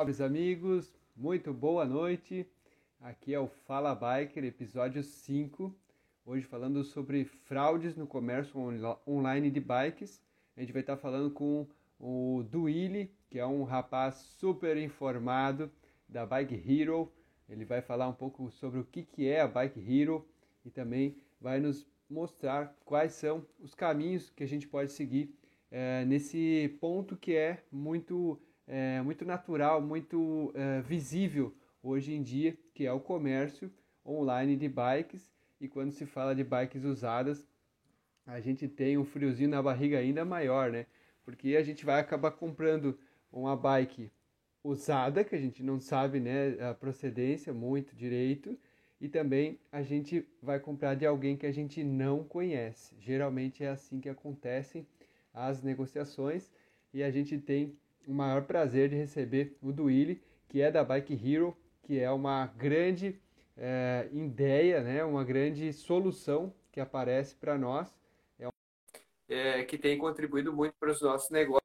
Salve amigos, muito boa noite. Aqui é o Fala Biker, episódio 5. Hoje falando sobre fraudes no comércio online de bikes. A gente vai estar falando com o Duíli, que é um rapaz super informado da Bike Hero. Ele vai falar um pouco sobre o que, que é a Bike Hero e também vai nos mostrar quais são os caminhos que a gente pode seguir é, nesse ponto que é muito, é, muito natural, muito é, visível hoje em dia, que é o comércio online de bikes. E quando se fala de bikes usadas, a gente tem um friozinho na barriga ainda maior, né? Porque a gente vai acabar comprando uma bike usada, que a gente não sabe né, a procedência muito direito, e também a gente vai comprar de alguém que a gente não conhece. Geralmente é assim que acontecem as negociações e a gente tem o maior prazer de receber o Duíli, que é da Bike Hero, que é uma grande é, ideia, né, uma grande solução que aparece para nós, é, um... é, que tem contribuído muito para os nossos negócios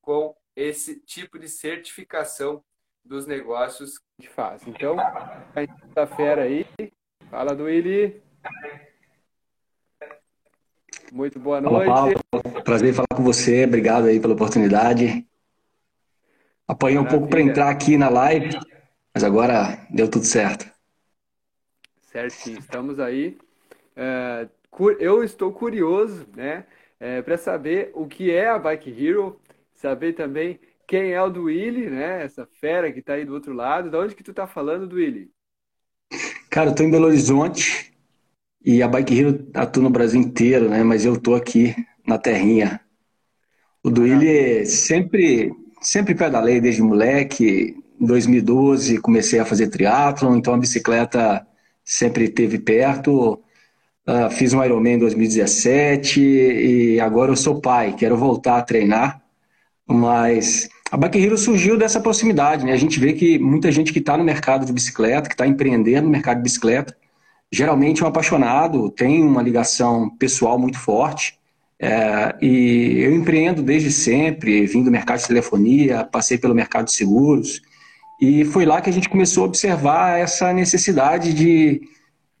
com esse tipo de certificação dos negócios que a gente faz. Então, a gente tá fera aí. Fala, Duíli. Muito boa noite. Olá, Paulo. Prazer em falar com você. Obrigado aí pela oportunidade. Apanhei um pouco para entrar aqui na live, mas agora deu tudo certo. Certinho, estamos aí. É, eu estou curioso, né, é, para saber o que é a Bike Hero, saber também quem é o do Willy, né, essa fera que está aí do outro lado. De onde que tu está falando, do Willy? Cara, eu estou em Belo Horizonte, e a Bike Hero atua no Brasil inteiro, né? Mas eu tô aqui na terrinha. O Duílio sempre, sempre pedalei desde moleque. Em 2012 comecei a fazer triatlon, então a bicicleta sempre esteve perto. Uh, fiz um Ironman em 2017 e agora eu sou pai, quero voltar a treinar. Mas a Bike Hero surgiu dessa proximidade, né? A gente vê que muita gente que está no mercado de bicicleta, que está empreendendo no mercado de bicicleta, geralmente um apaixonado tem uma ligação pessoal muito forte. É, e eu empreendo desde sempre, vim do mercado de telefonia, passei pelo mercado de seguros, e foi lá que a gente começou a observar essa necessidade de,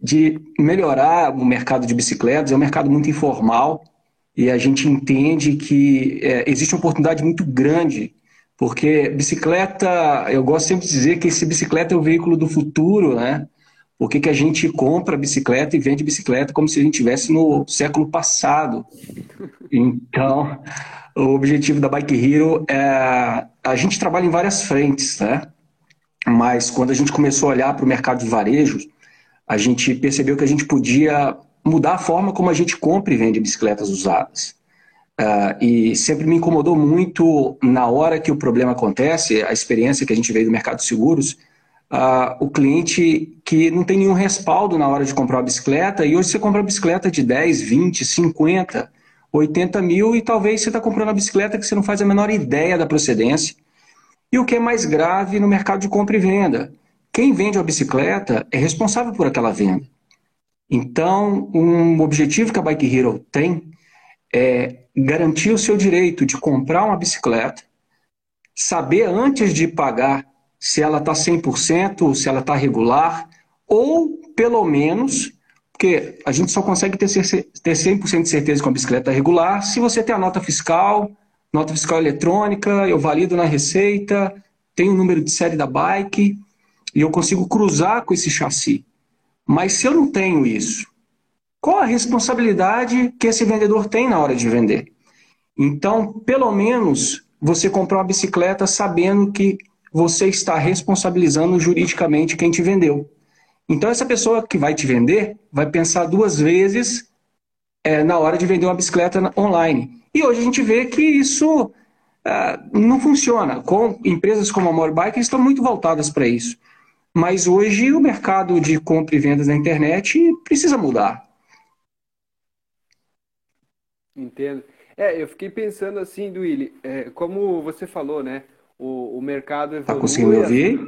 de melhorar o mercado de bicicletas. É um mercado muito informal e a gente entende que é, existe uma oportunidade muito grande, porque bicicleta, eu gosto sempre de dizer que esse bicicleta é o veículo do futuro, né? Por que, que a gente compra bicicleta e vende bicicleta como se a gente estivesse no século passado? Então, o objetivo da Bike Hero é. A gente trabalha em várias frentes, né? Mas quando a gente começou a olhar para o mercado de varejo, a gente percebeu que a gente podia mudar a forma como a gente compra e vende bicicletas usadas. Uh, e sempre me incomodou muito na hora que o problema acontece, a experiência que a gente veio do mercado de seguros, uh, o cliente que não tem nenhum respaldo na hora de comprar uma bicicleta, e hoje você compra uma bicicleta de 10, 20, 50, 80 mil, e talvez você está comprando uma bicicleta que você não faz a menor ideia da procedência. E o que é mais grave no mercado de compra e venda? Quem vende uma bicicleta é responsável por aquela venda. Então, um objetivo que a Bike Hero tem é garantir o seu direito de comprar uma bicicleta, saber antes de pagar se ela está 100%, se ela está regular, ou pelo menos, porque a gente só consegue ter, ter 100% de certeza que a bicicleta é regular se você tem a nota fiscal, nota fiscal eletrônica, eu valido na receita, tenho o número de série da bike e eu consigo cruzar com esse chassi. Mas se eu não tenho isso, qual a responsabilidade que esse vendedor tem na hora de vender? Então, pelo menos, você comprar uma bicicleta sabendo que você está responsabilizando juridicamente quem te vendeu. Então, essa pessoa que vai te vender vai pensar duas vezes é, na hora de vender uma bicicleta online. E hoje a gente vê que isso é, não funciona. Com empresas como a Morbike estão muito voltadas para isso. Mas hoje o mercado de compra e vendas na internet precisa mudar. Entendo. É, eu fiquei pensando assim, Duílio, é, como você falou, né? O, o mercado tá evolui. Tá conseguindo me ouvir?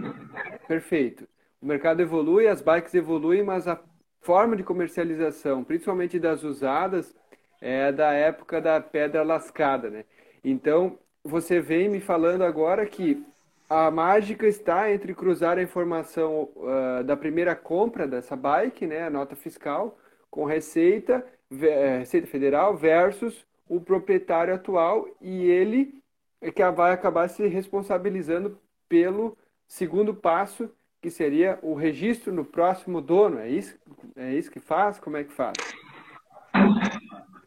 Perfeito. O mercado evolui, as bikes evoluem, mas a forma de comercialização, principalmente das usadas, é da época da pedra lascada, né? Então, você vem me falando agora que a mágica está entre cruzar a informação uh, da primeira compra dessa bike, né, a nota fiscal, com receita, eh, receita federal versus o proprietário atual e ele é que vai acabar se responsabilizando pelo segundo passo, que seria o registro no próximo dono. É isso, é isso que faz? Como é que faz?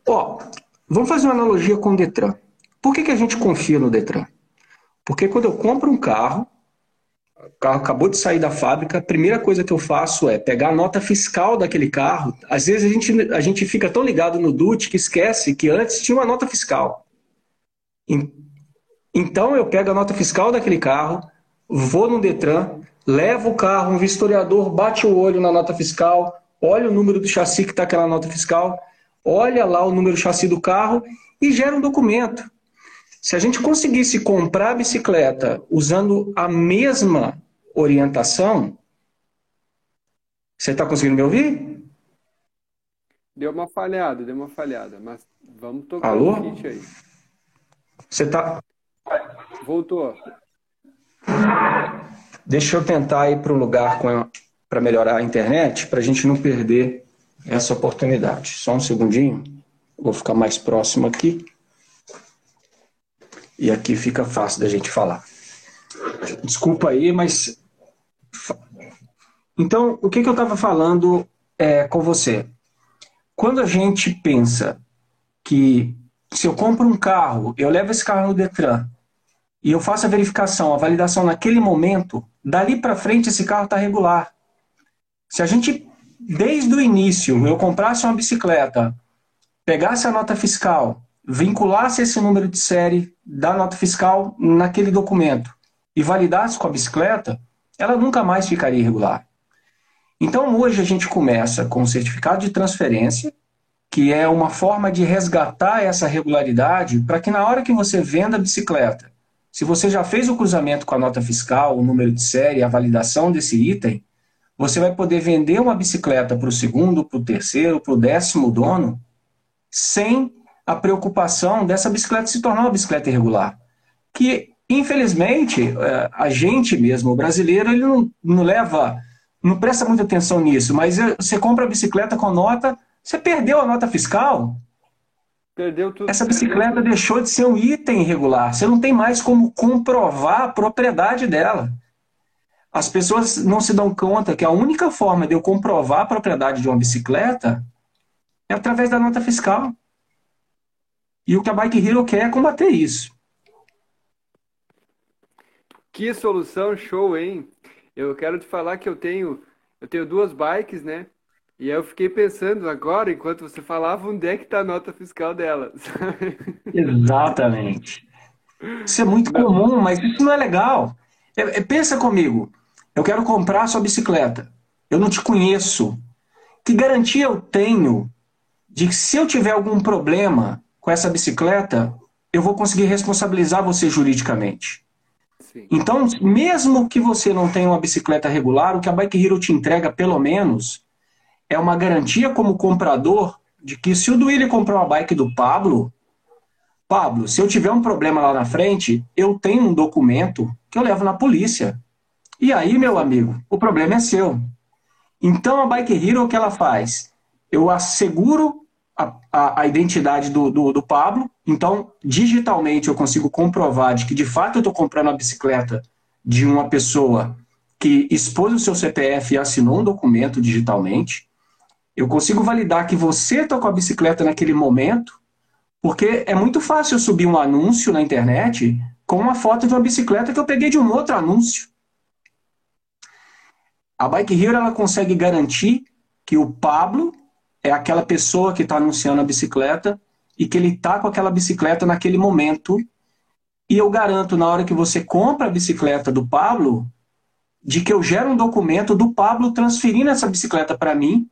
Ó, vamos fazer uma analogia com o Detran. Por que, que a gente confia no Detran? Porque quando eu compro um carro, o carro acabou de sair da fábrica, a primeira coisa que eu faço é pegar a nota fiscal daquele carro. Às vezes a gente, a gente fica tão ligado no DUT que esquece que antes tinha uma nota fiscal. Então eu pego a nota fiscal daquele carro, vou no Detran, levo o carro, um vistoriador bate o olho na nota fiscal, olha o número do chassi que está aquela nota fiscal, olha lá o número do chassi do carro e gera um documento. Se a gente conseguisse comprar a bicicleta usando a mesma orientação, você está conseguindo me ouvir? Deu uma falhada, deu uma falhada, mas vamos tocar Alô? o kit aí. Você está. Voltou. Deixa eu tentar ir para um lugar para melhorar a internet, para a gente não perder essa oportunidade. Só um segundinho. Vou ficar mais próximo aqui. E aqui fica fácil da gente falar. Desculpa aí, mas. Então, o que, que eu estava falando é, com você? Quando a gente pensa que se eu compro um carro, eu levo esse carro no Detran e eu faço a verificação, a validação naquele momento, dali para frente esse carro está regular. Se a gente, desde o início, eu comprasse uma bicicleta, pegasse a nota fiscal, vinculasse esse número de série da nota fiscal naquele documento e validasse com a bicicleta, ela nunca mais ficaria irregular. Então hoje a gente começa com o certificado de transferência, que é uma forma de resgatar essa regularidade para que na hora que você venda a bicicleta, se você já fez o cruzamento com a nota fiscal, o número de série, a validação desse item, você vai poder vender uma bicicleta para o segundo, para o terceiro, para o décimo dono, sem a preocupação dessa bicicleta se tornar uma bicicleta irregular. Que, infelizmente, é, a gente mesmo, o brasileiro, ele não, não leva, não presta muita atenção nisso, mas é, você compra a bicicleta com nota, você perdeu a nota fiscal, Perdeu tudo. Essa bicicleta perdeu. deixou de ser um item irregular. Você não tem mais como comprovar a propriedade dela. As pessoas não se dão conta que a única forma de eu comprovar a propriedade de uma bicicleta é através da nota fiscal. E o que a Bike Hero quer é combater isso. Que solução show, hein? Eu quero te falar que eu tenho, eu tenho duas bikes, né? E eu fiquei pensando agora, enquanto você falava, onde é que está a nota fiscal dela? Exatamente. Isso é muito comum, mas isso não é legal. É, é, pensa comigo. Eu quero comprar sua bicicleta. Eu não te conheço. Que garantia eu tenho de que se eu tiver algum problema com essa bicicleta, eu vou conseguir responsabilizar você juridicamente? Sim. Então, mesmo que você não tenha uma bicicleta regular, o que a Bike Hero te entrega, pelo menos, é uma garantia como comprador de que se o Duílio comprar uma bike do Pablo, Pablo, se eu tiver um problema lá na frente, eu tenho um documento que eu levo na polícia. E aí, meu amigo, o problema é seu. Então a Bike Hero o que ela faz? Eu asseguro a, a, a identidade do, do, do, Pablo, então digitalmente eu consigo comprovar de que de fato eu estou comprando a bicicleta de uma pessoa que expôs o seu CPF e assinou um documento digitalmente. Eu consigo validar que você está com a bicicleta naquele momento, porque é muito fácil eu subir um anúncio na internet com uma foto de uma bicicleta que eu peguei de um outro anúncio. A Bike Hero ela consegue garantir que o Pablo é aquela pessoa que está anunciando a bicicleta e que ele está com aquela bicicleta naquele momento. E eu garanto, na hora que você compra a bicicleta do Pablo, de que eu gero um documento do Pablo transferindo essa bicicleta para mim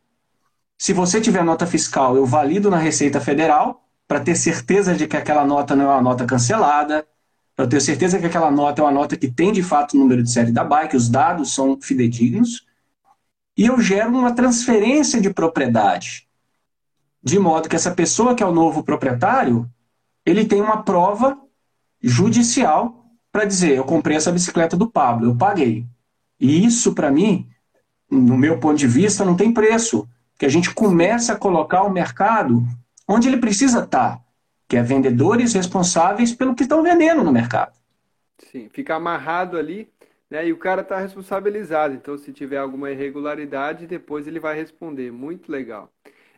se você tiver nota fiscal, eu valido na Receita Federal para ter certeza de que aquela nota não é uma nota cancelada, para ter certeza que aquela nota é uma nota que tem de fato o número de série da bike, os dados são fidedignos, e eu gero uma transferência de propriedade, de modo que essa pessoa que é o novo proprietário, ele tem uma prova judicial para dizer, eu comprei essa bicicleta do Pablo, eu paguei. E isso, para mim, no meu ponto de vista, não tem preço. Que a gente começa a colocar o mercado onde ele precisa estar, que é vendedores responsáveis pelo que estão vendendo no mercado. Sim, fica amarrado ali, né? E o cara está responsabilizado. Então, se tiver alguma irregularidade, depois ele vai responder. Muito legal.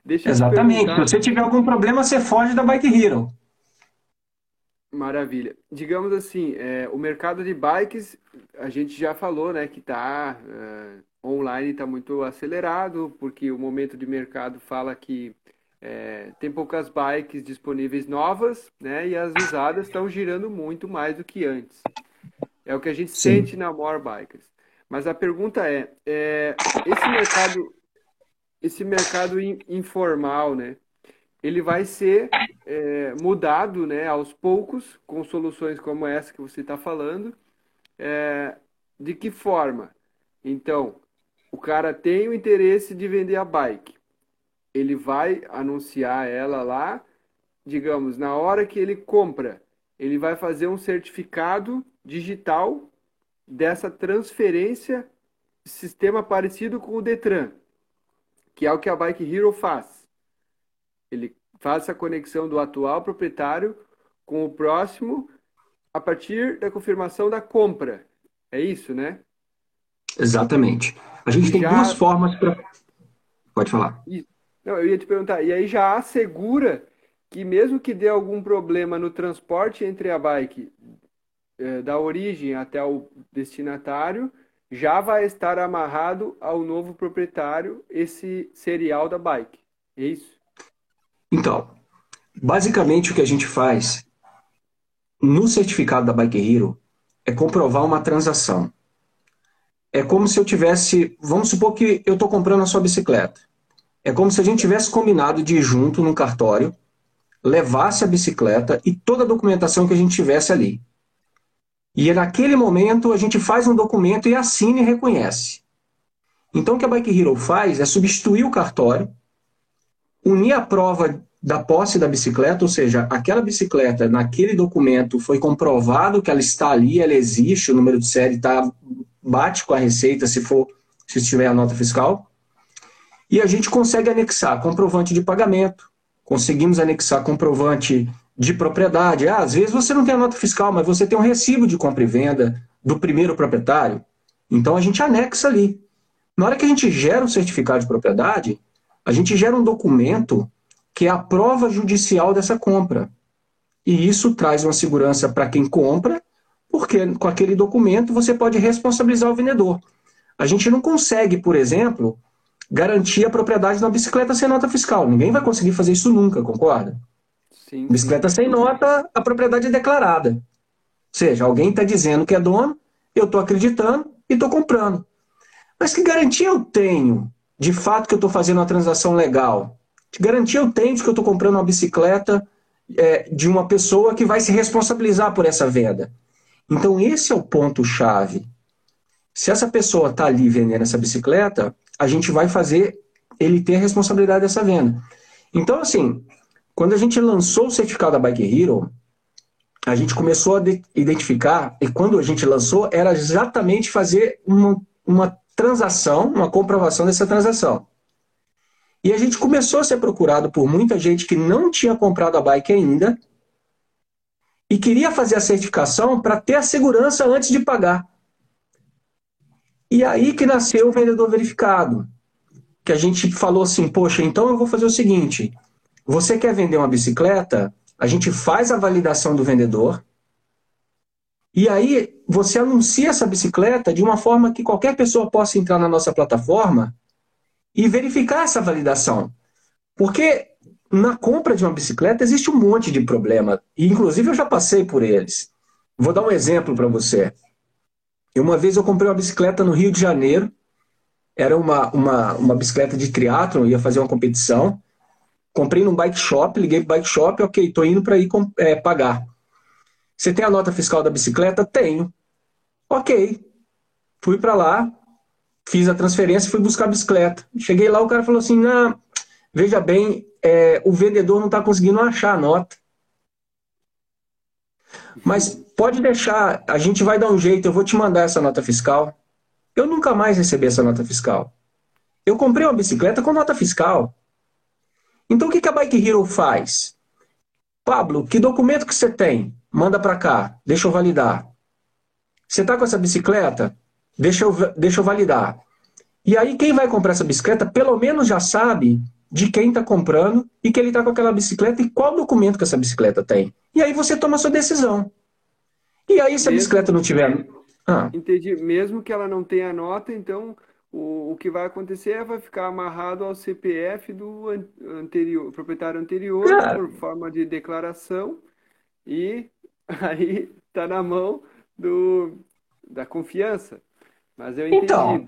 Deixa Exatamente. Se você tiver algum problema, você foge da Bike Hero. Maravilha. Digamos assim, é, o mercado de bikes, a gente já falou, né, que está é, online, está muito acelerado, porque o momento de mercado fala que é, tem poucas bikes disponíveis novas, né, e as usadas estão girando muito mais do que antes. É o que a gente Sim. sente na More Bikers. Mas a pergunta é, é esse mercado, esse mercado informal, né, ele vai ser é, mudado né, aos poucos, com soluções como essa que você está falando. É, de que forma? Então, o cara tem o interesse de vender a bike. Ele vai anunciar ela lá, digamos, na hora que ele compra, ele vai fazer um certificado digital dessa transferência, sistema parecido com o Detran, que é o que a Bike Hero faz ele faz a conexão do atual proprietário com o próximo a partir da confirmação da compra. É isso, né? Exatamente. A gente tem já... duas formas para. Pode falar. Não, eu ia te perguntar, e aí já assegura que mesmo que dê algum problema no transporte entre a bike é, da origem até o destinatário, já vai estar amarrado ao novo proprietário esse serial da bike. É isso? Então, basicamente o que a gente faz no certificado da Bike Hero é comprovar uma transação. É como se eu tivesse, vamos supor que eu estou comprando a sua bicicleta. É como se a gente tivesse combinado de ir junto num cartório, levasse a bicicleta e toda a documentação que a gente tivesse ali. E naquele momento a gente faz um documento e assina e reconhece. Então o que a Bike Hero faz é substituir o cartório unir a prova da posse da bicicleta, ou seja, aquela bicicleta, naquele documento, foi comprovado que ela está ali, ela existe, o número de série tá, bate com a receita se for se tiver a nota fiscal. E a gente consegue anexar comprovante de pagamento, conseguimos anexar comprovante de propriedade. Ah, às vezes você não tem a nota fiscal, mas você tem um recibo de compra e venda do primeiro proprietário. Então a gente anexa ali. Na hora que a gente gera o certificado de propriedade, a gente gera um documento que é a prova judicial dessa compra. E isso traz uma segurança para quem compra, porque com aquele documento você pode responsabilizar o vendedor. A gente não consegue, por exemplo, garantir a propriedade de uma bicicleta sem nota fiscal. Ninguém vai conseguir fazer isso nunca, concorda? Sim. Bicicleta sem nota, a propriedade é declarada. Ou seja, alguém está dizendo que é dono, eu estou acreditando e estou comprando. Mas que garantia eu tenho de fato que eu estou fazendo uma transação legal? Que garantia eu tenho de que eu estou comprando uma bicicleta é, de uma pessoa que vai se responsabilizar por essa venda? Então, esse é o ponto-chave. Se essa pessoa está ali vendendo essa bicicleta, a gente vai fazer ele ter a responsabilidade dessa venda. Então, assim, quando a gente lançou o certificado da Bike Hero, a gente começou a identificar, e quando a gente lançou, era exatamente fazer uma, uma transação, uma comprovação dessa transação. E a gente começou a ser procurado por muita gente que não tinha comprado a bike ainda e queria fazer a certificação para ter a segurança antes de pagar. E aí que nasceu o vendedor verificado. Que a gente falou assim: poxa, então eu vou fazer o seguinte: você quer vender uma bicicleta? A gente faz a validação do vendedor, e aí você anuncia essa bicicleta de uma forma que qualquer pessoa possa entrar na nossa plataforma e verificar essa validação. Porque na compra de uma bicicleta existe um monte de problema. E inclusive eu já passei por eles. Vou dar um exemplo para você. Uma vez eu comprei uma bicicleta no Rio de Janeiro. Era uma, uma, uma bicicleta de triatlon, ia fazer uma competição. Comprei num bike shop, liguei pro bike shop, ok, estou indo para ir é, pagar. Você tem a nota fiscal da bicicleta? Tenho. Ok. Fui para lá, fiz a transferência fui buscar a bicicleta. Cheguei lá, o cara falou assim: não, veja bem, é, o vendedor não está conseguindo achar a nota. Mas pode deixar, a gente vai dar um jeito, eu vou te mandar essa nota fiscal. Eu nunca mais recebi essa nota fiscal. Eu comprei uma bicicleta com nota fiscal. Então o que a Bike Hero faz? Pablo, que documento que você tem? Manda para cá, deixa eu validar. Você está com essa bicicleta? Deixa eu, deixa eu validar. E aí quem vai comprar essa bicicleta, pelo menos já sabe de quem está comprando e que ele está com aquela bicicleta e qual documento que essa bicicleta tem. E aí você toma a sua decisão. E aí se a bicicleta não tiver... Ah. Entendi. Mesmo que ela não tenha nota, então o, o que vai acontecer é vai ficar amarrado ao CPF do anterior, proprietário anterior, por forma de declaração, e aí está na mão do, da confiança. Mas eu entendi. Então,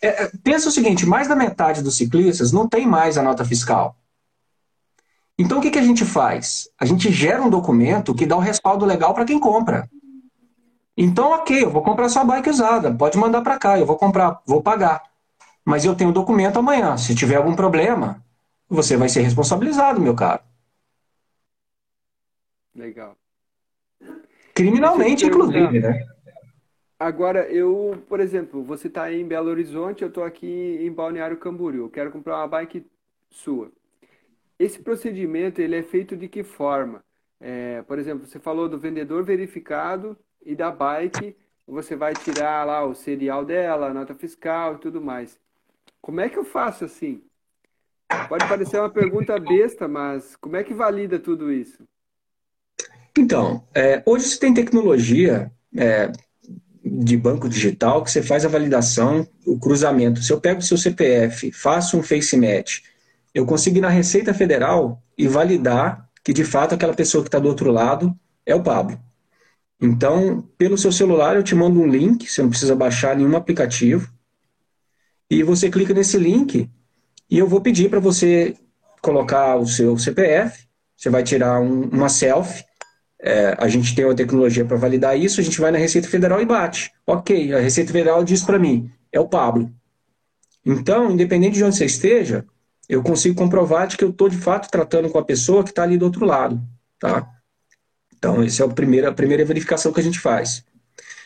é, é, pensa o seguinte: mais da metade dos ciclistas não tem mais a nota fiscal. Então o que, que a gente faz? A gente gera um documento que dá o um respaldo legal para quem compra. Então, ok, eu vou comprar sua bike usada, pode mandar para cá, eu vou comprar, vou pagar. Mas eu tenho o documento amanhã. Se tiver algum problema, você vai ser responsabilizado, meu caro. Legal. Criminalmente, inclusive, né? Agora, eu, por exemplo, você está em Belo Horizonte, eu estou aqui em Balneário Camboriú, eu quero comprar uma bike sua. Esse procedimento, ele é feito de que forma? É, por exemplo, você falou do vendedor verificado e da bike, você vai tirar lá o serial dela, a nota fiscal e tudo mais. Como é que eu faço assim? Pode parecer uma pergunta besta, mas como é que valida tudo isso? Então, é, hoje você tem tecnologia, é, de banco digital que você faz a validação, o cruzamento. Se eu pego o seu CPF, faço um face match, eu consigo ir na Receita Federal e validar que de fato aquela pessoa que está do outro lado é o Pablo. Então, pelo seu celular, eu te mando um link, você não precisa baixar nenhum aplicativo, e você clica nesse link e eu vou pedir para você colocar o seu CPF, você vai tirar um, uma selfie é, a gente tem uma tecnologia para validar isso, a gente vai na Receita Federal e bate. Ok, a Receita Federal diz para mim, é o Pablo. Então, independente de onde você esteja, eu consigo comprovar de que eu estou de fato tratando com a pessoa que está ali do outro lado. Tá? Então, essa é a primeira, a primeira verificação que a gente faz,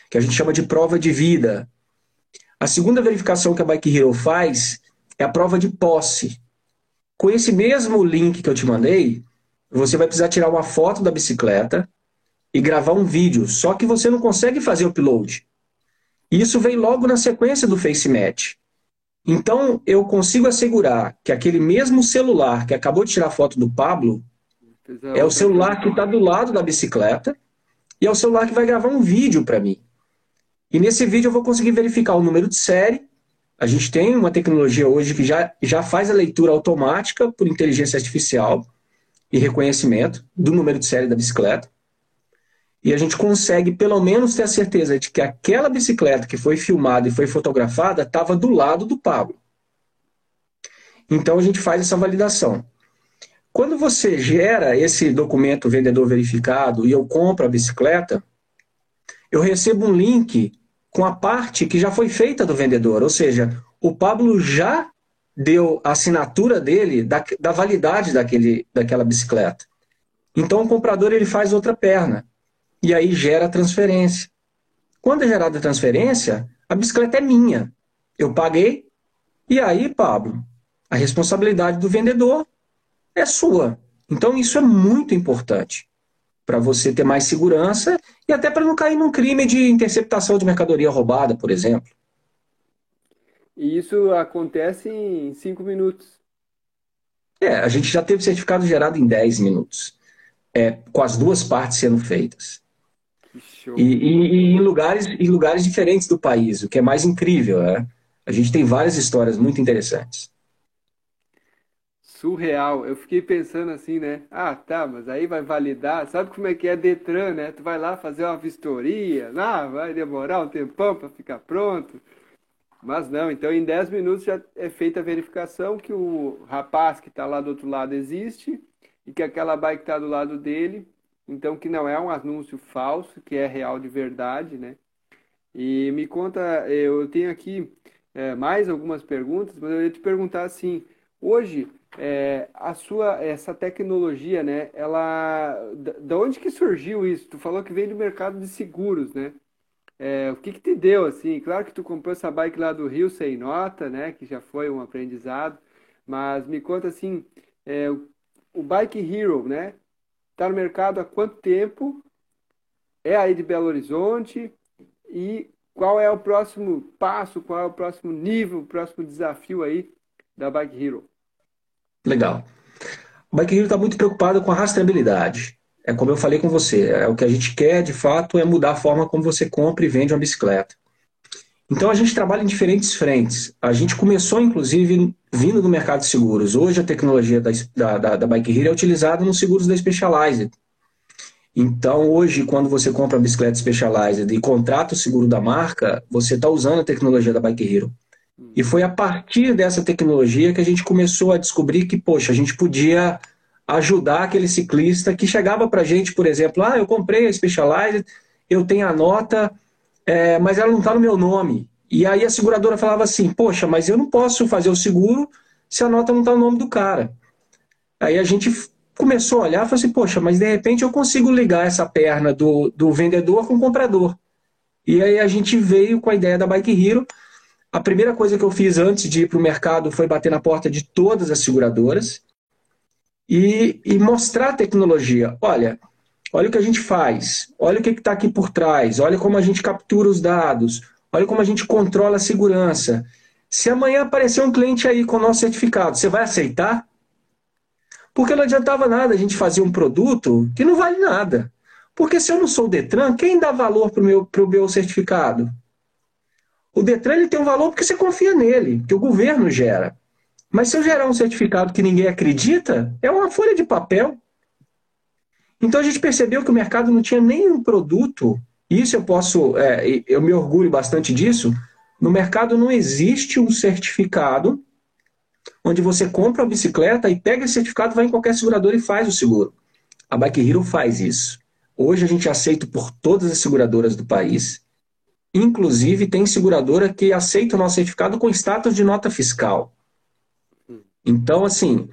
que a gente chama de prova de vida. A segunda verificação que a Bike Hero faz é a prova de posse. Com esse mesmo link que eu te mandei, você vai precisar tirar uma foto da bicicleta e gravar um vídeo, só que você não consegue fazer o upload. Isso vem logo na sequência do FaceMatch. Então, eu consigo assegurar que aquele mesmo celular que acabou de tirar a foto do Pablo é o celular que está do lado da bicicleta e é o celular que vai gravar um vídeo para mim. E nesse vídeo eu vou conseguir verificar o número de série. A gente tem uma tecnologia hoje que já, já faz a leitura automática por inteligência artificial e reconhecimento do número de série da bicicleta. E a gente consegue pelo menos ter a certeza de que aquela bicicleta que foi filmada e foi fotografada estava do lado do Pablo. Então a gente faz essa validação. Quando você gera esse documento vendedor verificado e eu compro a bicicleta, eu recebo um link com a parte que já foi feita do vendedor, ou seja, o Pablo já deu a assinatura dele da, da validade daquele, daquela bicicleta. Então o comprador ele faz outra perna e aí gera a transferência. Quando é gerada a transferência, a bicicleta é minha. Eu paguei e aí, Pablo, a responsabilidade do vendedor é sua. Então isso é muito importante para você ter mais segurança e até para não cair num crime de interceptação de mercadoria roubada, por exemplo. E isso acontece em 5 minutos. É, a gente já teve certificado gerado em 10 minutos, é, com as duas partes sendo feitas. E, e, e, em, lugares, em lugares diferentes do país, o que é mais incrível. É? A gente tem várias histórias muito interessantes. Surreal. Eu fiquei pensando assim, né? Ah, tá, mas aí vai validar. Sabe como é que é Detran, né? Tu vai lá fazer uma vistoria, ah, vai demorar um tempão para ficar pronto. Mas não, então em 10 minutos já é feita a verificação que o rapaz que está lá do outro lado existe e que aquela bike está do lado dele, então que não é um anúncio falso, que é real de verdade, né? E me conta, eu tenho aqui é, mais algumas perguntas, mas eu ia te perguntar assim, Hoje, é, a sua essa tecnologia, né? Ela, da onde que surgiu isso? Tu falou que veio do mercado de seguros, né? É, o que que te deu assim? Claro que tu comprou essa bike lá do Rio sem nota, né? Que já foi um aprendizado, mas me conta assim, é, o Bike Hero, né? Tá no mercado há quanto tempo? É aí de Belo Horizonte e qual é o próximo passo? Qual é o próximo nível, o próximo desafio aí da Bike Hero? Legal. O Bike Hero está muito preocupado com a rastreabilidade. É como eu falei com você, é o que a gente quer de fato é mudar a forma como você compra e vende uma bicicleta. Então a gente trabalha em diferentes frentes. A gente começou, inclusive, vindo do mercado de seguros. Hoje a tecnologia da, da, da Bike Hero é utilizada nos seguros da Specialized. Então, hoje, quando você compra a bicicleta Specialized e contrata o seguro da marca, você está usando a tecnologia da Bike Hero. E foi a partir dessa tecnologia que a gente começou a descobrir que, poxa, a gente podia ajudar aquele ciclista que chegava para a gente, por exemplo, ah, eu comprei a Specialized, eu tenho a nota, é, mas ela não está no meu nome. E aí a seguradora falava assim, poxa, mas eu não posso fazer o seguro se a nota não está no nome do cara. Aí a gente começou a olhar e falou assim, poxa, mas de repente eu consigo ligar essa perna do, do vendedor com o comprador. E aí a gente veio com a ideia da Bike Hero, a primeira coisa que eu fiz antes de ir para o mercado foi bater na porta de todas as seguradoras e, e mostrar a tecnologia. Olha, olha o que a gente faz, olha o que está aqui por trás, olha como a gente captura os dados, olha como a gente controla a segurança. Se amanhã aparecer um cliente aí com o nosso certificado, você vai aceitar? Porque não adiantava nada a gente fazer um produto que não vale nada. Porque se eu não sou o Detran, quem dá valor para o meu, meu certificado? O Detran ele tem um valor porque você confia nele, que o governo gera. Mas se eu gerar um certificado que ninguém acredita, é uma folha de papel. Então a gente percebeu que o mercado não tinha nenhum produto. Isso eu posso, é, eu me orgulho bastante disso. No mercado não existe um certificado onde você compra a bicicleta e pega esse certificado, vai em qualquer seguradora e faz o seguro. A Bike Hero faz isso. Hoje a gente é aceito por todas as seguradoras do país. Inclusive, tem seguradora que aceita o nosso certificado com status de nota fiscal. Então, assim,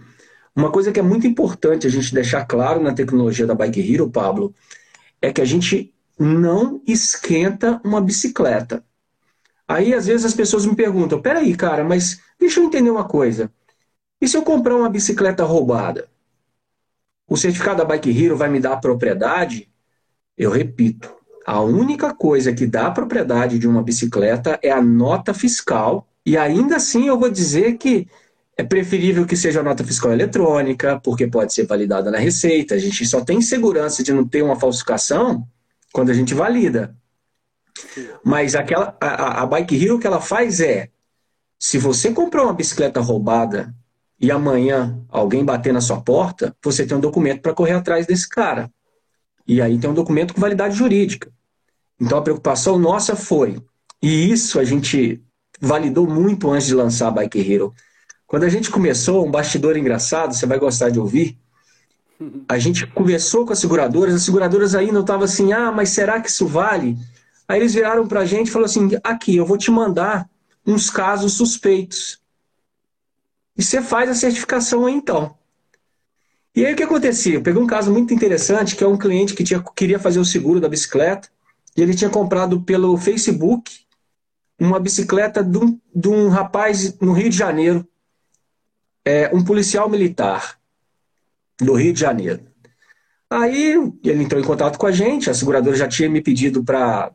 uma coisa que é muito importante a gente deixar claro na tecnologia da Bike Hero, Pablo, é que a gente não esquenta uma bicicleta. Aí, às vezes, as pessoas me perguntam: peraí, cara, mas deixa eu entender uma coisa. E se eu comprar uma bicicleta roubada? O certificado da Bike Hero vai me dar a propriedade? Eu repito, a única coisa que dá a propriedade de uma bicicleta é a nota fiscal, e ainda assim eu vou dizer que é preferível que seja a nota fiscal eletrônica, porque pode ser validada na Receita. A gente só tem segurança de não ter uma falsificação quando a gente valida. Mas aquela, a, a Bike Hero que ela faz é: se você comprou uma bicicleta roubada e amanhã alguém bater na sua porta, você tem um documento para correr atrás desse cara. E aí tem um documento com validade jurídica. Então a preocupação nossa foi, e isso a gente validou muito antes de lançar a Bike Hero. Quando a gente começou, um bastidor engraçado, você vai gostar de ouvir. A gente conversou com as seguradoras, as seguradoras ainda estavam assim, ah, mas será que isso vale? Aí eles viraram para a gente e falaram assim, aqui, eu vou te mandar uns casos suspeitos. E você faz a certificação aí então. E aí o que acontecia? Eu peguei um caso muito interessante, que é um cliente que tinha, queria fazer o seguro da bicicleta, e ele tinha comprado pelo Facebook uma bicicleta de um, de um rapaz no Rio de Janeiro, é, um policial militar do Rio de Janeiro. Aí ele entrou em contato com a gente, a seguradora já tinha me pedido para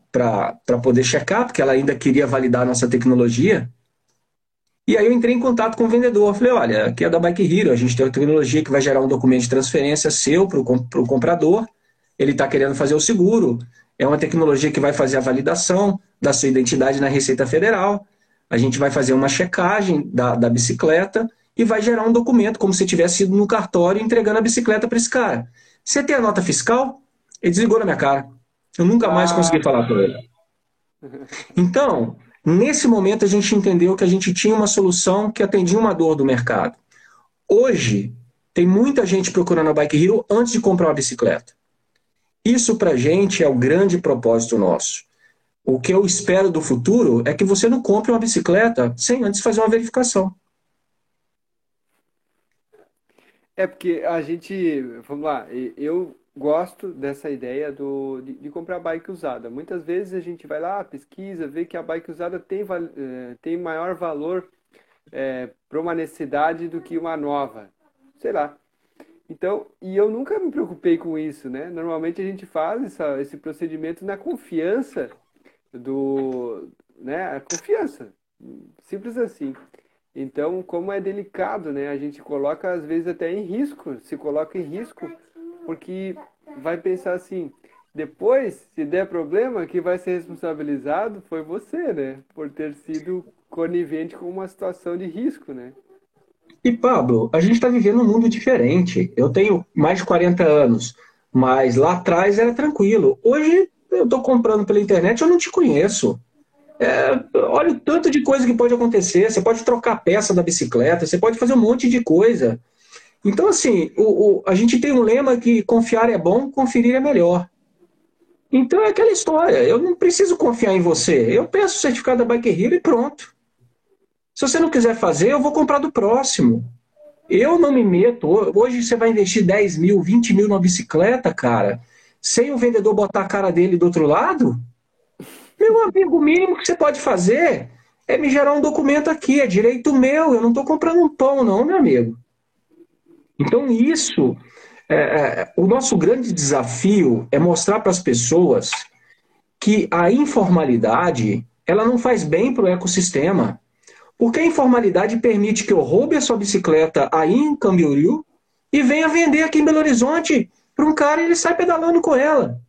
poder checar, porque ela ainda queria validar a nossa tecnologia. E aí eu entrei em contato com o vendedor. Falei, olha, aqui é da Bike Hero, a gente tem uma tecnologia que vai gerar um documento de transferência seu para o comprador. Ele está querendo fazer o seguro. É uma tecnologia que vai fazer a validação da sua identidade na Receita Federal. A gente vai fazer uma checagem da, da bicicleta e vai gerar um documento, como se tivesse ido no cartório entregando a bicicleta para esse cara. Você tem a nota fiscal? Ele desligou na minha cara. Eu nunca mais ah. consegui falar com ele. Então, nesse momento a gente entendeu que a gente tinha uma solução que atendia uma dor do mercado. Hoje, tem muita gente procurando a Bike Hero antes de comprar uma bicicleta. Isso para a gente é o grande propósito nosso. O que eu espero do futuro é que você não compre uma bicicleta sem antes fazer uma verificação. É porque a gente, vamos lá, eu gosto dessa ideia do, de, de, comprar bike usada. Muitas vezes a gente vai lá, pesquisa, vê que a bike usada tem, eh, tem maior valor é, para uma necessidade do que uma nova. Sei lá. Então, e eu nunca me preocupei com isso, né? Normalmente a gente faz essa, esse procedimento na confiança do, né? A confiança, simples assim. Então, como é delicado, né? A gente coloca às vezes até em risco, se coloca em risco, porque vai pensar assim, depois, se der problema, quem vai ser responsabilizado foi você, né? Por ter sido conivente com uma situação de risco, né? E Pablo, a gente está vivendo um mundo diferente. Eu tenho mais de 40 anos, mas lá atrás era tranquilo. Hoje eu estou comprando pela internet, eu não te conheço. É, olha o tanto de coisa que pode acontecer. Você pode trocar a peça da bicicleta, você pode fazer um monte de coisa. Então, assim, o, o, a gente tem um lema que confiar é bom, conferir é melhor. Então é aquela história. Eu não preciso confiar em você. Eu peço o certificado da Bike Hero e pronto. Se você não quiser fazer, eu vou comprar do próximo. Eu não me meto. Hoje você vai investir 10 mil, 20 mil numa bicicleta, cara, sem o vendedor botar a cara dele do outro lado? Meu amigo, o mínimo que você pode fazer é me gerar um documento aqui, é direito meu. Eu não estou comprando um pão, não, meu amigo. Então, isso, é, é, o nosso grande desafio é mostrar para as pessoas que a informalidade ela não faz bem para o ecossistema. Porque a informalidade permite que eu roube a sua bicicleta aí em Camboriú e venha vender aqui em Belo Horizonte para um cara e ele sai pedalando com ela.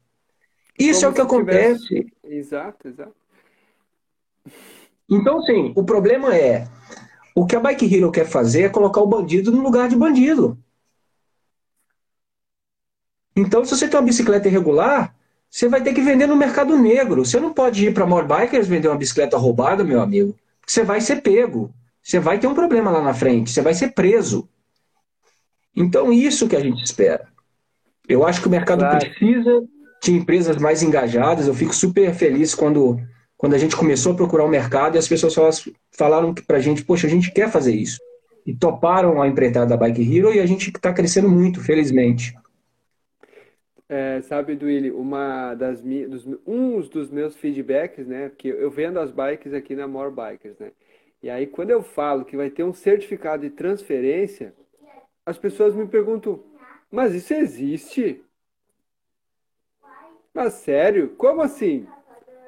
Isso Como é o que acontece. Exato, exato. Então, sim, o problema é o que a Bike Hero quer fazer é colocar o bandido no lugar de bandido. Então, se você tem uma bicicleta irregular, você vai ter que vender no mercado negro. Você não pode ir para More Bikers vender uma bicicleta roubada, meu amigo você vai ser pego. Você vai ter um problema lá na frente, você vai ser preso. Então, isso que a gente espera. Eu acho que o mercado claro. precisa de empresas mais engajadas. Eu fico super feliz quando, quando a gente começou a procurar o mercado e as pessoas falaram para a gente: Poxa, a gente quer fazer isso. E toparam a empreitada da Bike Hero e a gente está crescendo muito, felizmente. É, sabe, Duílio, uma das dos, um dos meus feedbacks, né? Porque eu vendo as bikes aqui na More Bikers, né? E aí, quando eu falo que vai ter um certificado de transferência, as pessoas me perguntam: mas isso existe? Mas sério? Como assim?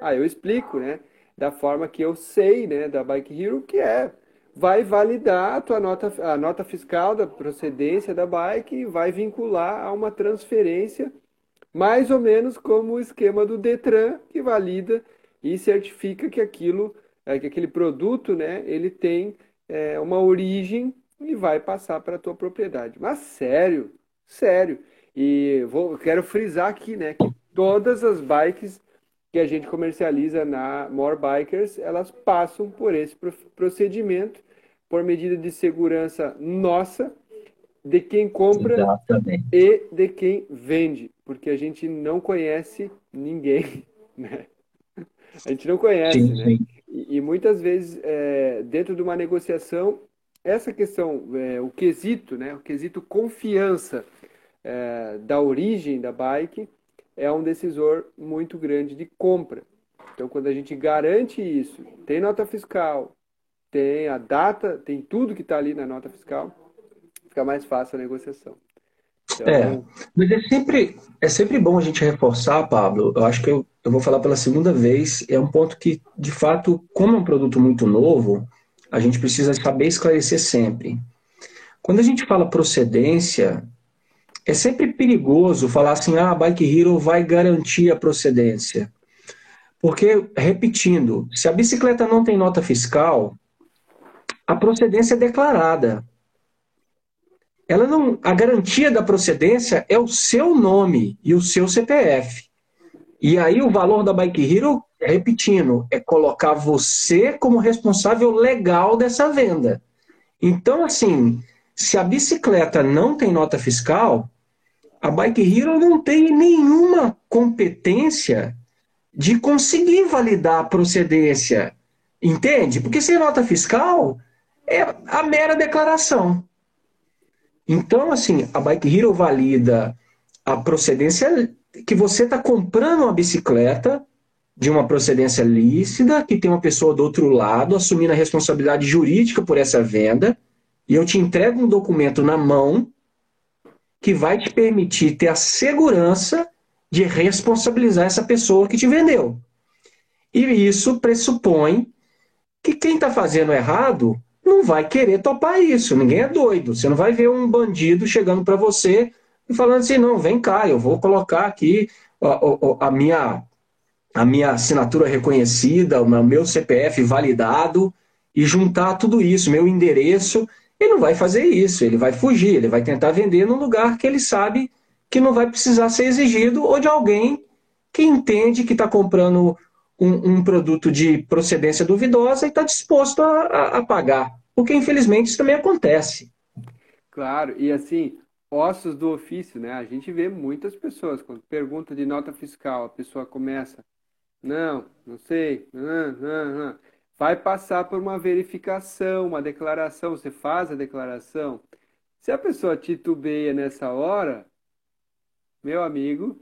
Ah, eu explico, né? Da forma que eu sei, né? Da Bike Hero, que é vai validar a tua nota, a nota fiscal da procedência da bike e vai vincular a uma transferência mais ou menos como o esquema do Detran, que valida e certifica que aquilo, é, que aquele produto, né, ele tem é, uma origem e vai passar para a tua propriedade. Mas sério, sério. E vou, quero frisar aqui, né, que todas as bikes que a gente comercializa na More Bikers, elas passam por esse procedimento por medida de segurança nossa de quem compra Exatamente. e de quem vende, porque a gente não conhece ninguém, né? A gente não conhece, sim, né? Sim. E, e, muitas vezes, é, dentro de uma negociação, essa questão, é, o quesito, né? O quesito confiança é, da origem da bike é um decisor muito grande de compra. Então, quando a gente garante isso, tem nota fiscal, tem a data, tem tudo que está ali na nota fiscal, fica mais fácil a negociação. Então... É, mas é sempre, é sempre bom a gente reforçar, Pablo. Eu acho que eu, eu vou falar pela segunda vez. É um ponto que, de fato, como é um produto muito novo, a gente precisa saber esclarecer sempre. Quando a gente fala procedência, é sempre perigoso falar assim: ah, a Bike Hero vai garantir a procedência. Porque, repetindo, se a bicicleta não tem nota fiscal, a procedência é declarada ela não, a garantia da procedência é o seu nome e o seu CPF. E aí o valor da Bike Hero, repetindo, é colocar você como responsável legal dessa venda. Então, assim, se a bicicleta não tem nota fiscal, a Bike Hero não tem nenhuma competência de conseguir validar a procedência. Entende? Porque sem nota fiscal é a mera declaração. Então, assim, a Bike Hero valida a procedência que você está comprando uma bicicleta de uma procedência lícita, que tem uma pessoa do outro lado assumindo a responsabilidade jurídica por essa venda, e eu te entrego um documento na mão que vai te permitir ter a segurança de responsabilizar essa pessoa que te vendeu. E isso pressupõe que quem está fazendo errado não vai querer topar isso. Ninguém é doido. Você não vai ver um bandido chegando para você e falando assim: não, vem cá, eu vou colocar aqui a, a, minha, a minha assinatura reconhecida, o meu CPF validado e juntar tudo isso, meu endereço. Ele não vai fazer isso, ele vai fugir, ele vai tentar vender num lugar que ele sabe que não vai precisar ser exigido ou de alguém que entende que está comprando um, um, produto de procedência duvidosa e está disposto a, a, a pagar. Porque, infelizmente, isso também acontece. Claro, e assim, ossos do ofício, né? A gente vê muitas pessoas, quando pergunta de nota fiscal, a pessoa começa, não, não sei, não, não, não. Vai passar por uma verificação, uma declaração, você faz a declaração. Se a pessoa titubeia nessa hora, meu amigo,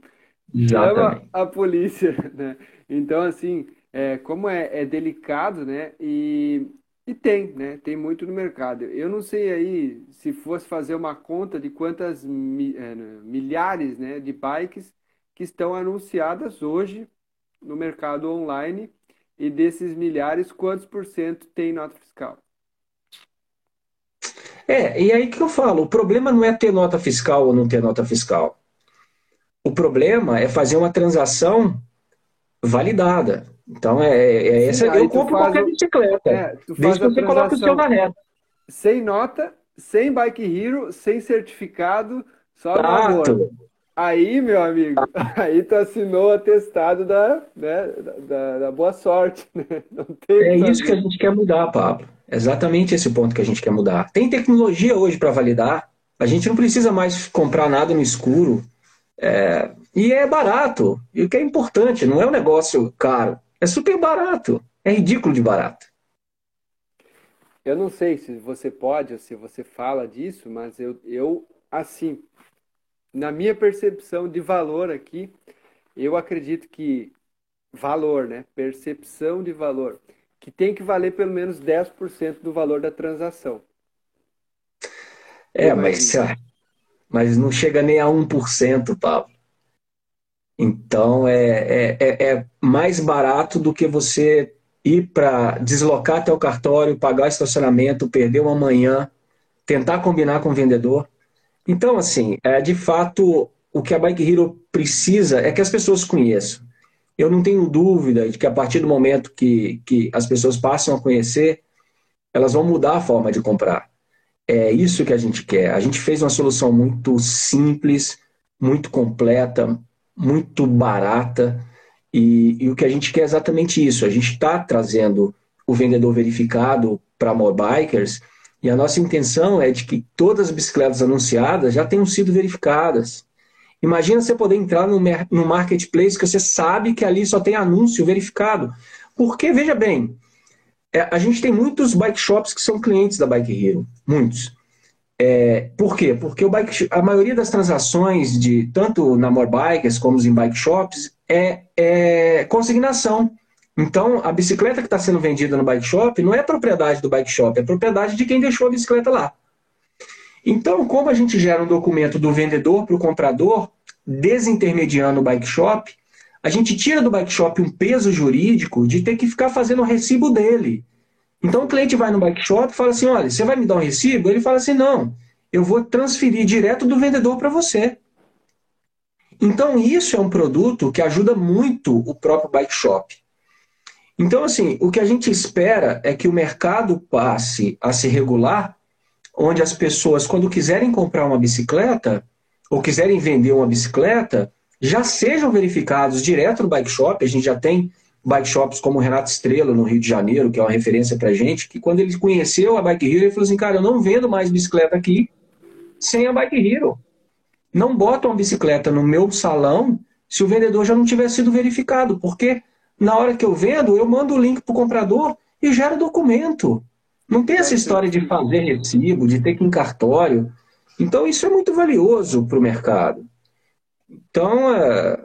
chama a polícia, né? Então, assim, é, como é, é delicado, né? E e tem, né? Tem muito no mercado. Eu não sei aí se fosse fazer uma conta de quantas mi- é, milhares, né, de bikes que estão anunciadas hoje no mercado online e desses milhares, quantos por cento tem nota fiscal? É, e aí que eu falo, o problema não é ter nota fiscal ou não ter nota fiscal. O problema é fazer uma transação validada. Então, é, é Sim, essa. Eu compro qualquer o... bicicleta. É, desde que você coloque o seu na reta. Sem nota, sem bike hero, sem certificado, só no amor. Aí, meu amigo, aí tu assinou o atestado da, né, da, da boa sorte. Né? é isso que a gente quer mudar, Pablo. Exatamente esse ponto que a gente quer mudar. Tem tecnologia hoje para validar. A gente não precisa mais comprar nada no escuro. É, e é barato. E o que é importante, não é um negócio caro. É super barato. É ridículo de barato. Eu não sei se você pode ou se você fala disso, mas eu, eu assim, na minha percepção de valor aqui, eu acredito que valor, né? Percepção de valor, que tem que valer pelo menos 10% do valor da transação. É, mas, mas não chega nem a 1%, Pablo. Então é, é, é, é mais barato do que você ir para deslocar até o cartório, pagar estacionamento, perder uma manhã, tentar combinar com o vendedor. Então, assim, é, de fato, o que a Bike Hero precisa é que as pessoas conheçam. Eu não tenho dúvida de que a partir do momento que, que as pessoas passam a conhecer, elas vão mudar a forma de comprar. É isso que a gente quer. A gente fez uma solução muito simples, muito completa, muito barata. E, e, o que a gente quer é exatamente isso. A gente está trazendo o vendedor verificado para bikers e a nossa intenção é de que todas as bicicletas anunciadas já tenham sido verificadas. Imagina você poder entrar no, no marketplace que você sabe que ali só tem anúncio verificado. Porque, veja bem, é, a gente tem muitos bike shops que são clientes da Bike Hero. Muitos. É, por quê? Porque o bike, a maioria das transações, de tanto na More Bikers como em bike shops, é, é consignação. Então, a bicicleta que está sendo vendida no bike shop não é propriedade do bike shop, é propriedade de quem deixou a bicicleta lá. Então, como a gente gera um documento do vendedor para o comprador, desintermediando o bike shop, a gente tira do bike shop um peso jurídico de ter que ficar fazendo o recibo dele. Então o cliente vai no bike shop e fala assim: olha, você vai me dar um recibo? Ele fala assim: não, eu vou transferir direto do vendedor para você. Então isso é um produto que ajuda muito o próprio bike shop. Então, assim, o que a gente espera é que o mercado passe a se regular, onde as pessoas, quando quiserem comprar uma bicicleta, ou quiserem vender uma bicicleta, já sejam verificados direto no bike shop. A gente já tem bike shops como o Renato Estrela, no Rio de Janeiro, que é uma referência pra gente, que quando ele conheceu a Bike Hero, ele falou assim, cara, eu não vendo mais bicicleta aqui sem a Bike Hero. Não bota uma bicicleta no meu salão se o vendedor já não tiver sido verificado, porque na hora que eu vendo, eu mando o link pro comprador e gero documento. Não tem essa história de fazer recibo, de ter que ir em cartório. Então, isso é muito valioso para o mercado. Então, é,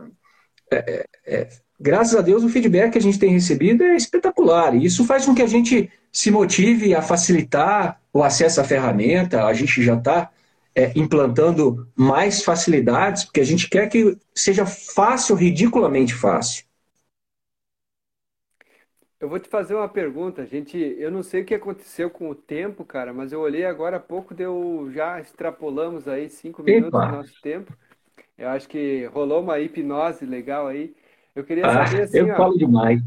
é, é, graças a Deus, o feedback que a gente tem recebido é espetacular. E isso faz com que a gente se motive a facilitar o acesso à ferramenta. A gente já está é, implantando mais facilidades, porque a gente quer que seja fácil, ridiculamente fácil. Eu vou te fazer uma pergunta, gente. Eu não sei o que aconteceu com o tempo, cara, mas eu olhei agora há pouco, deu já extrapolamos aí cinco minutos Epa. do nosso tempo. Eu acho que rolou uma hipnose legal aí. Eu queria ah, saber assim, eu ó, falo demais.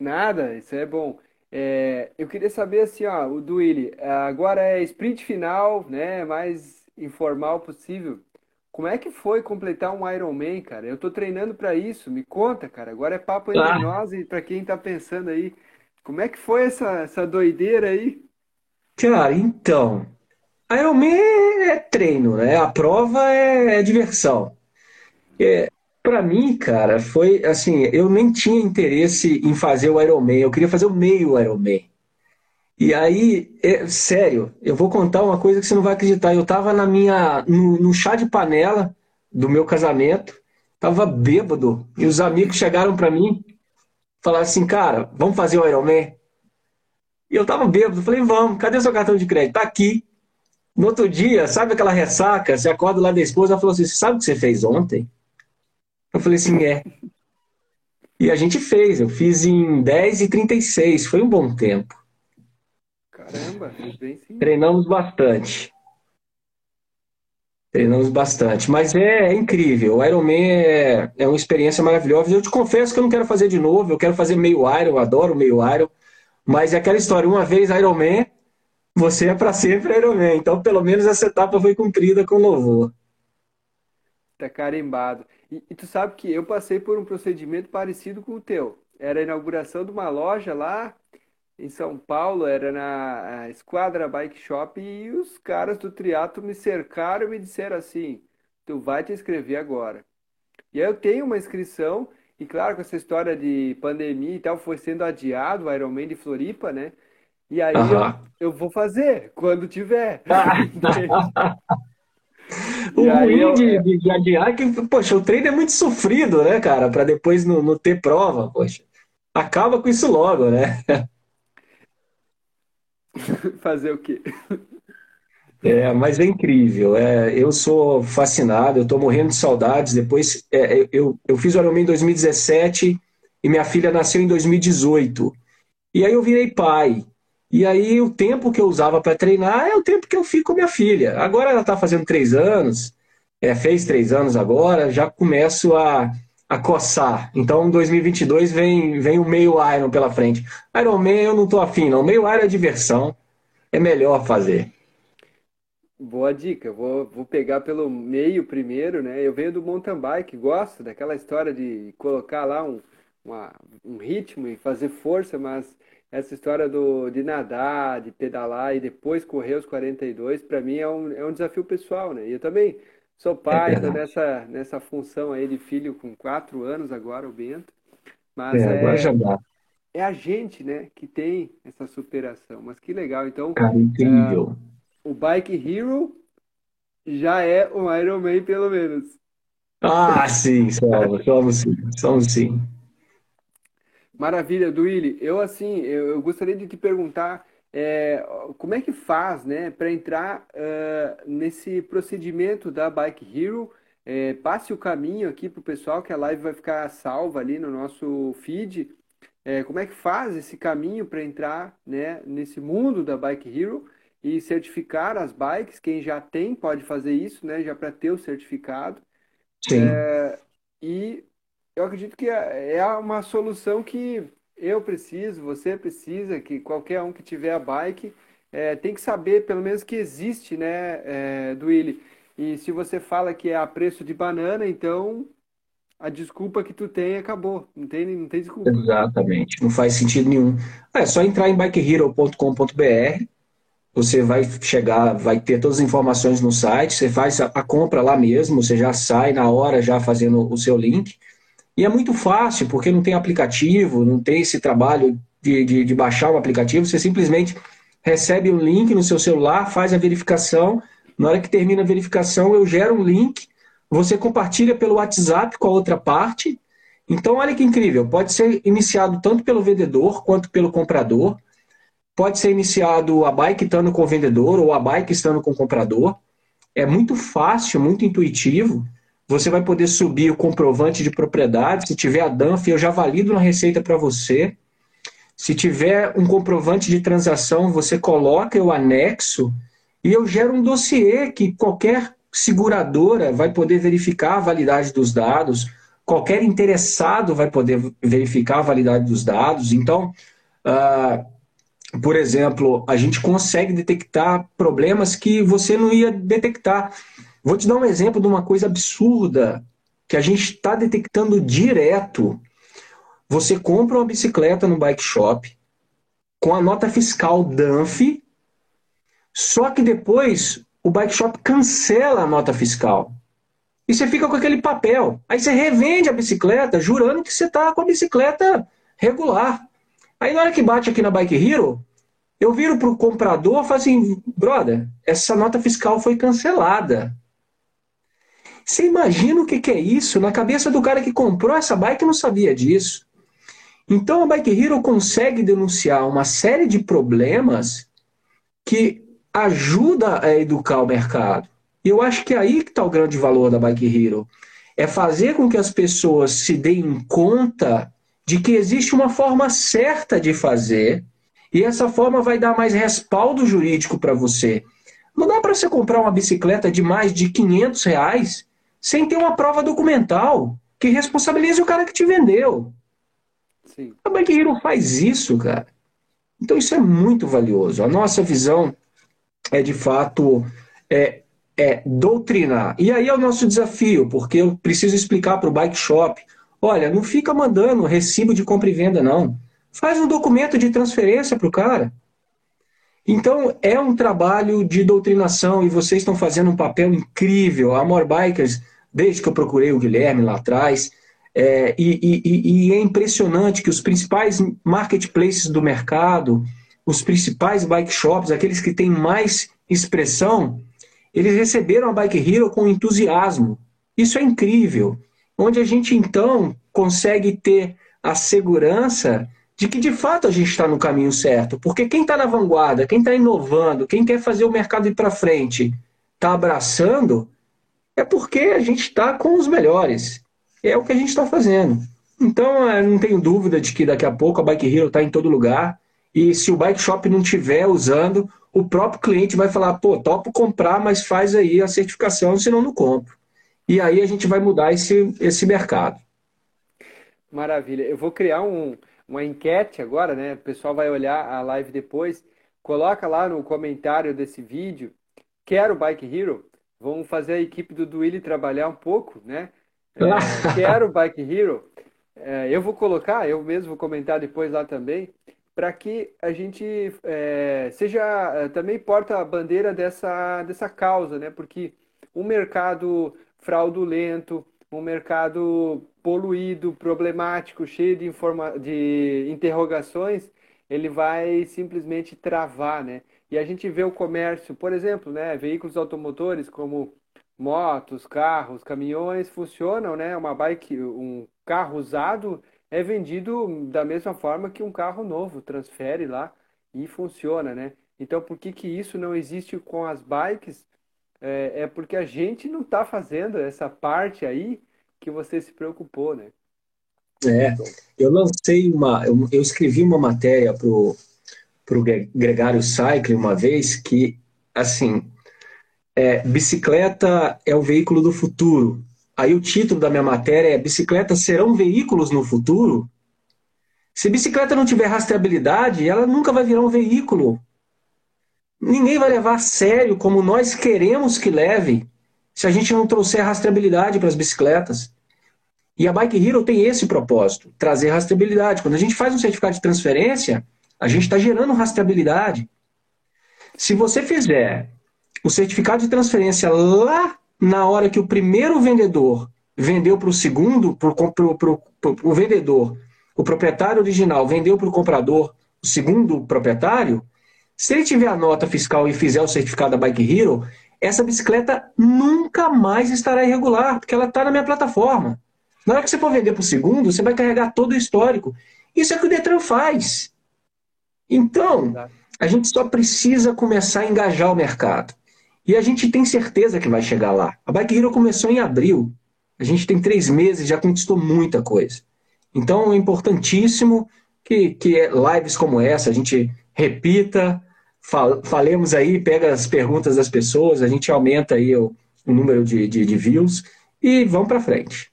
Nada, isso é bom. É, eu queria saber assim, ó, o do Willi, agora é sprint final, né, mais informal possível. Como é que foi completar um Ironman, cara? Eu tô treinando para isso, me conta, cara. Agora é papo entre ah. nós e para quem tá pensando aí. Como é que foi essa, essa doideira aí? Cara, então, Ironman é treino, né? A prova é, é diversão. É, para mim, cara, foi assim, eu nem tinha interesse em fazer o Ironman, eu queria fazer o meio Ironman. E aí, é, sério, eu vou contar uma coisa que você não vai acreditar. Eu tava na minha, no, no chá de panela do meu casamento, tava bêbado, e os amigos chegaram para mim, falaram assim, cara, vamos fazer o Ironman? E eu tava bêbado, falei, vamos, cadê seu cartão de crédito? Tá aqui. No outro dia, sabe aquela ressaca? Você acorda lá da esposa, ela falou assim, sabe o que você fez ontem? Eu falei assim, é. E a gente fez, eu fiz em 10 e 36, foi um bom tempo. Caramba, bem sim. Treinamos bastante. Treinamos bastante. Mas é, é incrível. O Ironman é, é uma experiência maravilhosa. Eu te confesso que eu não quero fazer de novo. Eu quero fazer meio Iron, eu adoro meio Iron. Mas é aquela história, uma vez Ironman, você é para sempre Ironman. Então, pelo menos essa etapa foi cumprida com louvor. Tá carimbado. E, e, tu sabe que eu passei por um procedimento parecido com o teu. Era a inauguração de uma loja lá em São Paulo, era na Esquadra Bike Shop, e os caras do triatlo me cercaram e me disseram assim: tu vai te inscrever agora. E aí eu tenho uma inscrição, e claro, com essa história de pandemia e tal, foi sendo adiado o Ironman de Floripa, né? E aí uhum. eu, eu vou fazer quando tiver. o ruim eu... de, de, de adiar é que, poxa, o treino é muito sofrido, né, cara? Para depois não, não ter prova, poxa. Acaba com isso logo, né? Fazer o quê? É, mas é incrível. É, eu sou fascinado, eu estou morrendo de saudades. Depois, é, eu, eu fiz o Ironman em 2017 e minha filha nasceu em 2018. E aí eu virei pai. E aí o tempo que eu usava para treinar é o tempo que eu fico com minha filha. Agora ela está fazendo três anos, é, fez três anos agora, já começo a, a coçar. Então, em 2022 vem, vem o meio Iron pela frente. Iron Man eu não tô afim, não. Meio Iron é diversão. É melhor fazer. Boa dica. Vou, vou pegar pelo meio primeiro, né? Eu venho do mountain bike, gosto daquela história de colocar lá um, uma, um ritmo e fazer força, mas essa história do, de nadar, de pedalar e depois correr os 42, para mim é um, é um desafio pessoal, né? E eu também Sou pai, estou nessa, nessa função aí de filho com quatro anos agora, o Bento. Mas é, agora é, já dá. é a gente, né, que tem essa superação. Mas que legal. Então, Cara, incrível. Uh, o Bike Hero já é um Ironman, pelo menos. Ah, sim, somos, somos sim, somos sim. Maravilha, Duílio. Eu, assim, eu, eu gostaria de te perguntar é, como é que faz né, para entrar uh, nesse procedimento da Bike Hero? É, passe o caminho aqui para o pessoal, que a live vai ficar salva ali no nosso feed. É, como é que faz esse caminho para entrar né, nesse mundo da Bike Hero e certificar as bikes? Quem já tem pode fazer isso, né, já para ter o certificado. Sim. É, e eu acredito que é, é uma solução que eu preciso, você precisa, que qualquer um que tiver a bike é, tem que saber pelo menos que existe, né, é, do Willy. E se você fala que é a preço de banana, então a desculpa que tu tem acabou. Não tem, não tem desculpa. Exatamente, não faz sentido nenhum. É só entrar em bikehero.com.br, você vai chegar, vai ter todas as informações no site, você faz a, compra lá mesmo, você já sai na hora já fazendo o seu link. E é muito fácil, porque não tem aplicativo, não tem esse trabalho de, de, de baixar o aplicativo, você simplesmente recebe um link no seu celular, faz a verificação, Na hora que termina a verificação, eu gero um link, você compartilha pelo WhatsApp com a outra parte. Então, olha que incrível, pode ser iniciado tanto pelo vendedor quanto pelo comprador. Pode ser iniciado a bike estando com o vendedor ou a bike estando com o comprador. É muito fácil, muito intuitivo. Você vai poder subir o comprovante de propriedade. Se tiver a DANF, eu já valido na receita para você. Se tiver um comprovante de transação, você coloca o anexo e eu gero um dossiê que qualquer seguradora vai poder verificar a validade dos dados, qualquer interessado vai poder verificar a validade dos dados. Então, uh, por exemplo, a gente consegue detectar problemas que você não ia detectar. Vou te dar um exemplo de uma coisa absurda que a gente está detectando direto. Você compra uma bicicleta no bike shop com a nota fiscal DANF, só que depois o bike shop cancela a nota fiscal. E você fica com aquele papel. Aí você revende a bicicleta, jurando que você está com a bicicleta regular. Aí na hora que bate aqui na Bike Hero, eu viro para o comprador e falo assim, brother, essa nota fiscal foi cancelada. Você imagina o que, que é isso? Na cabeça do cara que comprou essa bike não sabia disso. Então a Bike Hero consegue denunciar uma série de problemas que ajuda a educar o mercado. E eu acho que é aí que está o grande valor da Bike Hero. É fazer com que as pessoas se deem conta de que existe uma forma certa de fazer e essa forma vai dar mais respaldo jurídico para você. Não dá para você comprar uma bicicleta de mais de 500 reais sem ter uma prova documental que responsabilize o cara que te vendeu. Sim. A Bike Hero faz isso, cara. Então isso é muito valioso. A nossa visão é de fato é, é doutrinar. E aí é o nosso desafio, porque eu preciso explicar para o bike shop: olha, não fica mandando recibo de compra e venda, não. Faz um documento de transferência para o cara. Então, é um trabalho de doutrinação e vocês estão fazendo um papel incrível. A More Bikers, desde que eu procurei o Guilherme lá atrás, é, e, e, e, é impressionante que os principais marketplaces do mercado, os principais bike shops, aqueles que têm mais expressão, eles receberam a Bike Hero com entusiasmo. Isso é incrível. Onde a gente então consegue ter a segurança de que de fato a gente está no caminho certo. Porque quem está na vanguarda, quem está inovando, quem quer fazer o mercado ir para frente, está abraçando, é porque a gente está com os melhores é o que a gente está fazendo. Então, é, não tenho dúvida de que daqui a pouco a Bike Hero está em todo lugar. E se o Bike Shop não estiver usando, o próprio cliente vai falar: pô, topo comprar, mas faz aí a certificação, senão não compro. E aí a gente vai mudar esse, esse mercado. Maravilha. Eu vou criar um, uma enquete agora, né? O pessoal vai olhar a live depois. Coloca lá no comentário desse vídeo. Quero Bike Hero. Vamos fazer a equipe do Duili trabalhar um pouco, né? É, quero Bike Hero. É, eu vou colocar, eu mesmo vou comentar depois lá também, para que a gente é, seja é, também porta a bandeira dessa, dessa causa, né? Porque um mercado fraudulento, um mercado poluído, problemático, cheio de, informa de interrogações, ele vai simplesmente travar, né? E a gente vê o comércio, por exemplo, né, veículos automotores como motos, carros, caminhões funcionam, né? Uma bike, um carro usado é vendido da mesma forma que um carro novo, transfere lá e funciona, né? Então, por que que isso não existe com as bikes? É, é porque a gente não está fazendo essa parte aí que você se preocupou, né? É, eu lancei uma, eu, eu escrevi uma matéria pro pro Gregário Cycling uma vez que, assim, é, bicicleta é o veículo do futuro. Aí o título da minha matéria é Bicicletas serão veículos no futuro? Se bicicleta não tiver rastreabilidade, ela nunca vai virar um veículo. Ninguém vai levar a sério como nós queremos que leve se a gente não trouxer rastreabilidade para as bicicletas. E a Bike Hero tem esse propósito, trazer rastreabilidade. Quando a gente faz um certificado de transferência, a gente está gerando rastreabilidade. Se você fizer o certificado de transferência lá na hora que o primeiro vendedor vendeu para o segundo, para o vendedor, o proprietário original vendeu para o comprador, o segundo proprietário, se ele tiver a nota fiscal e fizer o certificado da Bike Hero, essa bicicleta nunca mais estará irregular, porque ela está na minha plataforma. Na hora que você for vender por segundo, você vai carregar todo o histórico. Isso é o que o Detran faz. Então, a gente só precisa começar a engajar o mercado. E a gente tem certeza que vai chegar lá. A Bike Hero começou em abril. A gente tem três meses, já conquistou muita coisa. Então é importantíssimo que, que lives como essa a gente repita, falemos aí, pega as perguntas das pessoas, a gente aumenta aí o, o número de, de, de views e vamos para frente.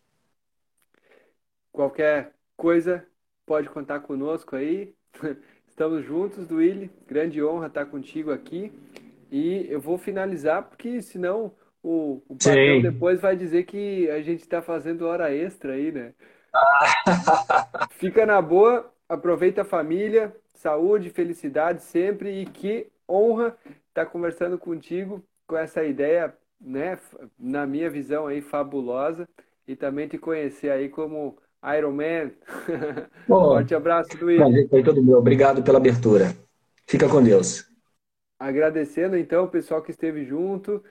Qualquer coisa, pode contar conosco aí. Estamos juntos, Duílio. Grande honra estar contigo aqui. E eu vou finalizar, porque senão o, o patrão depois vai dizer que a gente está fazendo hora extra aí, né? Fica na boa, aproveita a família, saúde, felicidade sempre e que honra estar conversando contigo com essa ideia, né, na minha visão aí fabulosa e também te conhecer aí como Iron Man. Forte abraço, Luiz. Foi todo meu. Obrigado pela abertura. Fica com Deus. Agradecendo então o pessoal que esteve junto.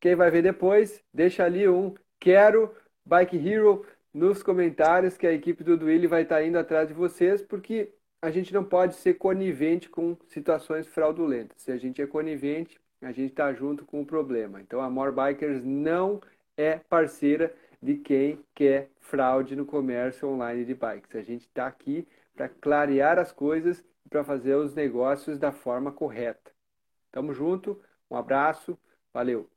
Quem vai ver depois, deixa ali um quero Bike Hero nos comentários que a equipe do Duílio vai estar indo atrás de vocês, porque a gente não pode ser conivente com situações fraudulentas. Se a gente é conivente, a gente está junto com o problema. Então a More Bikers não é parceira de quem quer fraude no comércio online de bikes. A gente está aqui para clarear as coisas e para fazer os negócios da forma correta. Tamo junto, um abraço, valeu!